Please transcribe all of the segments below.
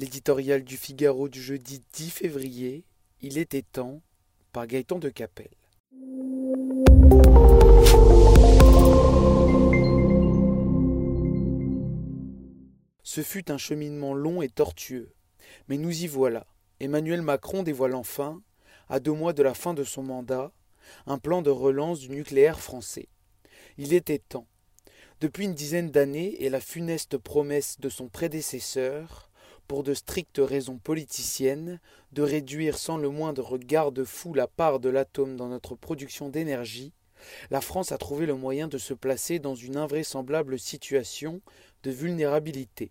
L'éditorial du Figaro du jeudi 10 février, Il était temps, par Gaëtan de Capelle. Ce fut un cheminement long et tortueux, mais nous y voilà. Emmanuel Macron dévoile enfin, à deux mois de la fin de son mandat, un plan de relance du nucléaire français. Il était temps. Depuis une dizaine d'années et la funeste promesse de son prédécesseur, pour de strictes raisons politiciennes, de réduire sans le moindre garde-fou la part de l'atome dans notre production d'énergie, la France a trouvé le moyen de se placer dans une invraisemblable situation de vulnérabilité.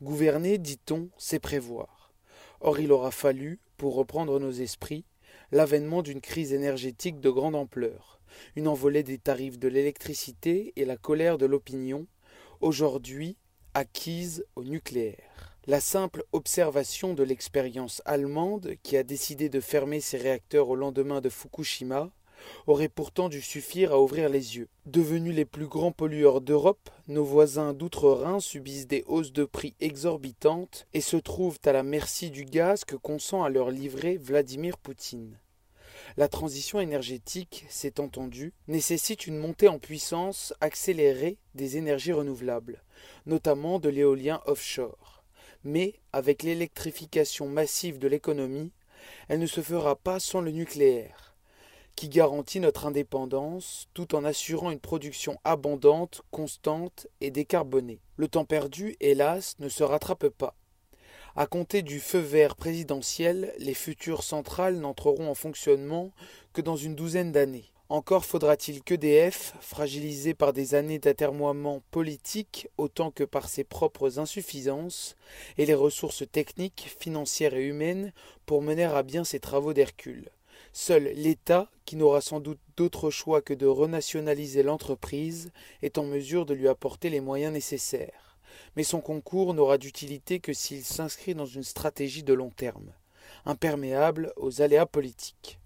Gouverner, dit-on, c'est prévoir. Or il aura fallu, pour reprendre nos esprits, l'avènement d'une crise énergétique de grande ampleur, une envolée des tarifs de l'électricité et la colère de l'opinion, aujourd'hui acquise au nucléaire. La simple observation de l'expérience allemande, qui a décidé de fermer ses réacteurs au lendemain de Fukushima, aurait pourtant dû suffire à ouvrir les yeux. Devenus les plus grands pollueurs d'Europe, nos voisins d'outre-Rhin subissent des hausses de prix exorbitantes et se trouvent à la merci du gaz que consent à leur livrer Vladimir Poutine. La transition énergétique, c'est entendu, nécessite une montée en puissance accélérée des énergies renouvelables, notamment de l'éolien offshore mais avec l'électrification massive de l'économie, elle ne se fera pas sans le nucléaire, qui garantit notre indépendance tout en assurant une production abondante, constante et décarbonée. Le temps perdu, hélas, ne se rattrape pas. À compter du feu vert présidentiel, les futures centrales n'entreront en fonctionnement que dans une douzaine d'années. Encore faudra-t-il qu'EDF, fragilisé par des années d'atermoiement politique autant que par ses propres insuffisances, ait les ressources techniques, financières et humaines pour mener à bien ses travaux d'Hercule. Seul l'État, qui n'aura sans doute d'autre choix que de renationaliser l'entreprise, est en mesure de lui apporter les moyens nécessaires. Mais son concours n'aura d'utilité que s'il s'inscrit dans une stratégie de long terme, imperméable aux aléas politiques.